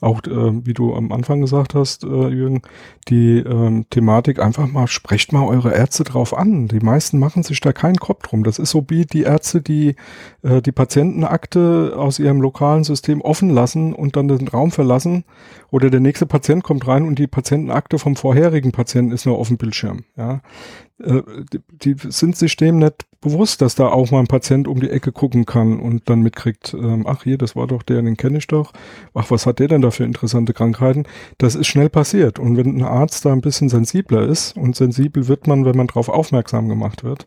auch, äh, wie du am Anfang gesagt hast, äh, Jürgen, die ähm, Thematik einfach mal, sprecht mal eure Ärzte drauf an. Die meisten machen sich da keinen Kopf drum. Das ist so wie die Ärzte, die äh, die Patientenakte aus ihrem lokalen System offen lassen und dann den Raum verlassen oder der nächste Patient kommt rein und die Patientenakte vom vorherigen Patienten ist nur auf dem Bildschirm. Ja, äh, die, die sind sich dem nicht bewusst, dass da auch mal ein Patient um die Ecke gucken kann und dann mitkriegt, ähm, ach hier, das war doch der, den kenne ich doch. Ach, was hat der denn da für interessante Krankheiten? Das ist schnell passiert. Und wenn ein Arzt da ein bisschen sensibler ist, und sensibel wird man, wenn man darauf aufmerksam gemacht wird,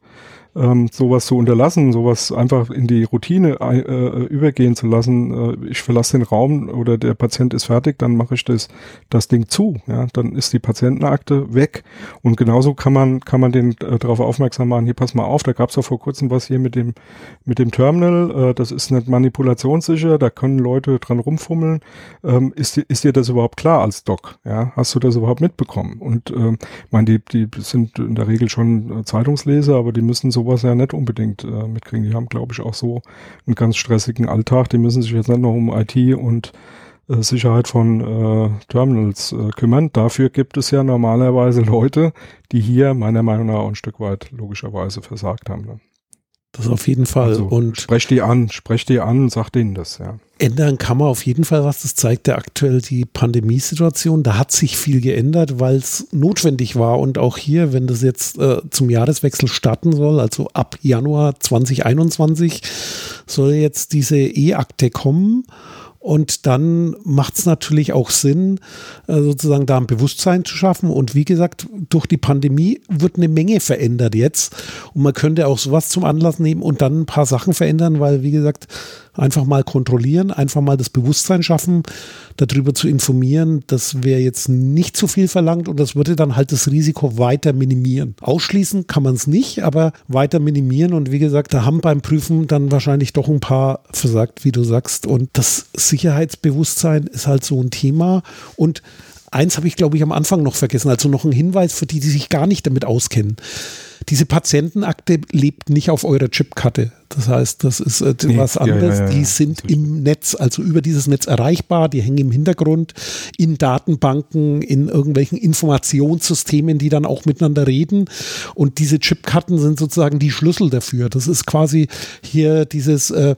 ähm, sowas zu unterlassen, sowas einfach in die Routine äh, äh, übergehen zu lassen. Äh, ich verlasse den Raum oder der Patient ist fertig, dann mache ich das, das Ding zu. Ja, dann ist die Patientenakte weg. Und genauso kann man, kann man den äh, darauf aufmerksam machen, hier pass mal auf, da gab es ja vor kurzem was hier mit dem, mit dem Terminal, äh, das ist nicht manipulationssicher, da können Leute dran rumfummeln. Ähm, ist, ist dir das überhaupt klar als Doc? Ja, hast du das überhaupt mitbekommen? Und äh, meine, die, die sind in der Regel schon äh, Zeitungsleser, aber die müssen so sowas ja nicht unbedingt äh, mitkriegen. Die haben, glaube ich, auch so einen ganz stressigen Alltag. Die müssen sich jetzt nicht noch um IT und äh, Sicherheit von äh, Terminals äh, kümmern. Dafür gibt es ja normalerweise Leute, die hier meiner Meinung nach ein Stück weit logischerweise versagt haben. Ne? Das auf jeden Fall. Also, und sprech die an, sprech die an, sag denen das, ja. Ändern kann man auf jeden Fall was. Das zeigt ja aktuell die Pandemiesituation. Da hat sich viel geändert, weil es notwendig war. Und auch hier, wenn das jetzt äh, zum Jahreswechsel starten soll, also ab Januar 2021, soll jetzt diese E-Akte kommen. Und dann macht es natürlich auch Sinn, äh, sozusagen da ein Bewusstsein zu schaffen. Und wie gesagt, durch die Pandemie wird eine Menge verändert jetzt. Und man könnte auch sowas zum Anlass nehmen und dann ein paar Sachen verändern, weil, wie gesagt, einfach mal kontrollieren, einfach mal das Bewusstsein schaffen, darüber zu informieren. Das wäre jetzt nicht zu viel verlangt und das würde dann halt das Risiko weiter minimieren. Ausschließen kann man es nicht, aber weiter minimieren. Und wie gesagt, da haben beim Prüfen dann wahrscheinlich doch ein paar versagt, wie du sagst. Und das Sicherheitsbewusstsein ist halt so ein Thema. Und eins habe ich, glaube ich, am Anfang noch vergessen. Also noch ein Hinweis für die, die sich gar nicht damit auskennen. Diese Patientenakte lebt nicht auf eurer Chipkarte. Das heißt, das ist äh, nee, was anderes. Ja, ja, ja, die sind im Netz, also über dieses Netz erreichbar. Die hängen im Hintergrund in Datenbanken, in irgendwelchen Informationssystemen, die dann auch miteinander reden. Und diese Chipkarten sind sozusagen die Schlüssel dafür. Das ist quasi hier dieses äh,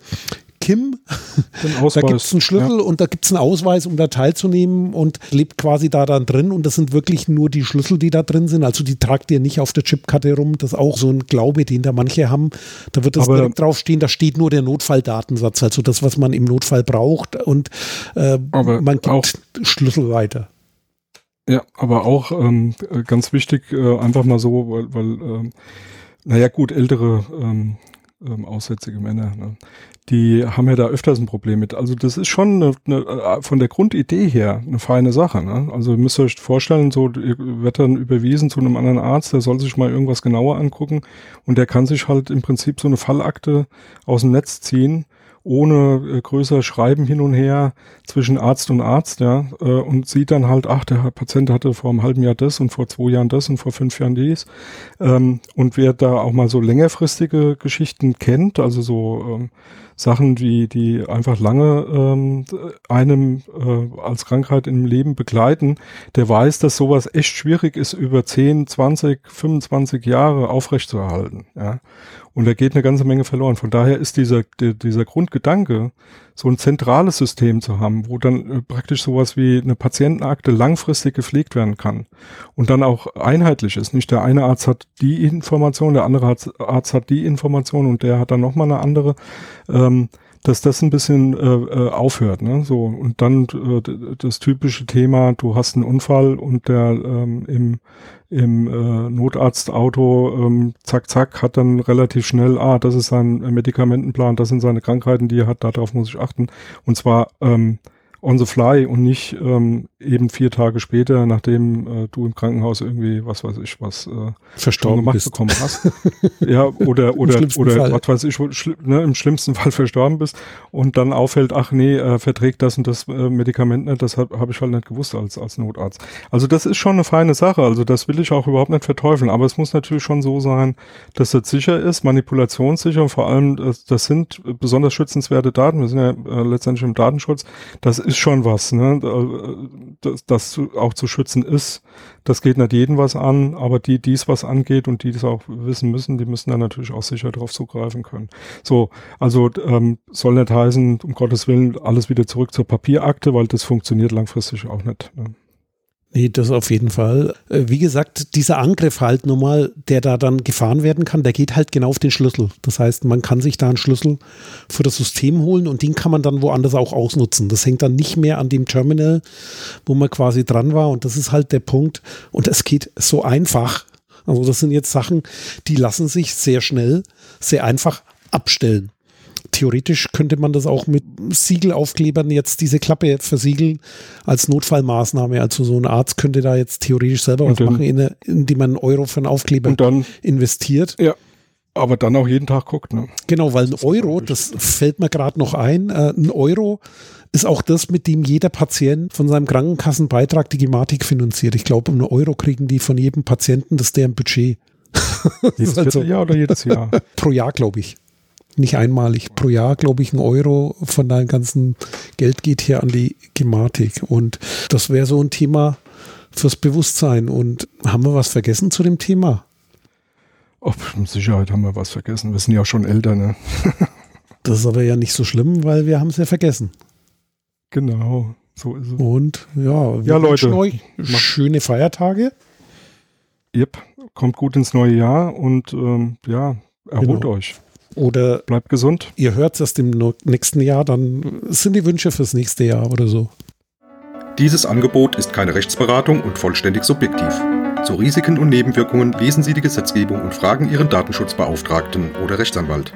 Kim. da gibt es einen Schlüssel ja. und da gibt es einen Ausweis, um da teilzunehmen und lebt quasi da dann drin. Und das sind wirklich nur die Schlüssel, die da drin sind. Also die tragt ihr nicht auf der Chipkarte rum. Das ist auch so ein Glaube, den da manche haben. Da wird das Aber direkt draufstehen, da steht nur der Notfalldatensatz, also das, was man im Notfall braucht. Und äh, man gibt auch, Schlüssel weiter. Ja, aber auch ähm, ganz wichtig, äh, einfach mal so, weil, weil ähm, naja gut, ältere ähm, ähm, aussätzige Männer, ne? die haben ja da öfters ein Problem mit. Also das ist schon eine, eine, äh, von der Grundidee her eine feine Sache. Ne? Also ihr müsst euch vorstellen, so wird dann überwiesen zu einem anderen Arzt, der soll sich mal irgendwas genauer angucken und der kann sich halt im Prinzip so eine Fallakte aus dem Netz ziehen ohne äh, größer Schreiben hin und her zwischen Arzt und Arzt, ja, äh, und sieht dann halt, ach, der Patient hatte vor einem halben Jahr das und vor zwei Jahren das und vor fünf Jahren dies. Ähm, und wer da auch mal so längerfristige Geschichten kennt, also so ähm, Sachen, wie die einfach lange ähm, einem äh, als Krankheit im Leben begleiten, der weiß, dass sowas echt schwierig ist, über 10, 20, 25 Jahre aufrechtzuerhalten. Ja. Und da geht eine ganze Menge verloren. Von daher ist dieser, der, dieser Grundgedanke, so ein zentrales System zu haben, wo dann äh, praktisch sowas wie eine Patientenakte langfristig gepflegt werden kann und dann auch einheitlich ist. Nicht der eine Arzt hat die Information, der andere Arzt hat die Information und der hat dann nochmal eine andere. Ähm, dass das ein bisschen äh, äh, aufhört. Ne? So und dann äh, das typische Thema: Du hast einen Unfall und der ähm, im im äh, Notarztauto ähm, zack zack hat dann relativ schnell, ah, das ist sein Medikamentenplan, das sind seine Krankheiten, die er hat, darauf muss ich achten. Und zwar ähm, on the fly und nicht ähm, eben vier Tage später, nachdem äh, du im Krankenhaus irgendwie, was weiß ich, was äh, verstorben gemacht bist. bekommen hast. ja, oder oder oder Fall. was weiß ich, ne, im schlimmsten Fall verstorben bist und dann auffällt, ach nee, äh, verträgt das und das äh, Medikament nicht, das habe hab ich halt nicht gewusst als als Notarzt. Also das ist schon eine feine Sache, also das will ich auch überhaupt nicht verteufeln, aber es muss natürlich schon so sein, dass das sicher ist, manipulationssicher und vor allem das, das sind besonders schützenswerte Daten, wir sind ja äh, letztendlich im Datenschutz, das ist schon was, ne? Das, das auch zu schützen ist. Das geht nicht jedem was an, aber die, die es was angeht und die das auch wissen müssen, die müssen dann natürlich auch sicher darauf zugreifen können. So, also ähm, soll nicht heißen, um Gottes Willen, alles wieder zurück zur Papierakte, weil das funktioniert langfristig auch nicht. Ne? Nee, das auf jeden Fall. Äh, wie gesagt, dieser Angriff halt nochmal, der da dann gefahren werden kann, der geht halt genau auf den Schlüssel. Das heißt, man kann sich da einen Schlüssel für das System holen und den kann man dann woanders auch ausnutzen. Das hängt dann nicht mehr an dem Terminal, wo man quasi dran war. Und das ist halt der Punkt. Und es geht so einfach. Also das sind jetzt Sachen, die lassen sich sehr schnell, sehr einfach abstellen theoretisch könnte man das auch mit Siegelaufklebern jetzt diese Klappe versiegeln als Notfallmaßnahme. Also so ein Arzt könnte da jetzt theoretisch selber und was dann, machen, indem man einen Euro für einen Aufkleber dann, investiert. Ja. Aber dann auch jeden Tag guckt, ne? Genau, weil ein Euro, das fällt mir gerade noch ein, äh, ein Euro ist auch das, mit dem jeder Patient von seinem Krankenkassenbeitrag die Gematik finanziert. Ich glaube, um einen Euro kriegen die von jedem Patienten, das ist deren Budget. Jedes also, Jahr oder jedes Jahr? Pro Jahr, glaube ich nicht einmalig pro Jahr, glaube ich, ein Euro von deinem ganzen Geld geht hier an die Gematik. Und das wäre so ein Thema fürs Bewusstsein. Und haben wir was vergessen zu dem Thema? Oh, mit Sicherheit haben wir was vergessen. Wir sind ja auch schon älter, ne? das ist aber ja nicht so schlimm, weil wir haben es ja vergessen. Genau, so ist es. Und ja, ja, Leute, euch schöne Feiertage. Yep, kommt gut ins neue Jahr und ähm, ja, erholt genau. euch. Oder bleibt gesund. Ihr hört es erst im nächsten Jahr, dann sind die Wünsche fürs nächste Jahr oder so. Dieses Angebot ist keine Rechtsberatung und vollständig subjektiv. Zu Risiken und Nebenwirkungen lesen Sie die Gesetzgebung und fragen Ihren Datenschutzbeauftragten oder Rechtsanwalt.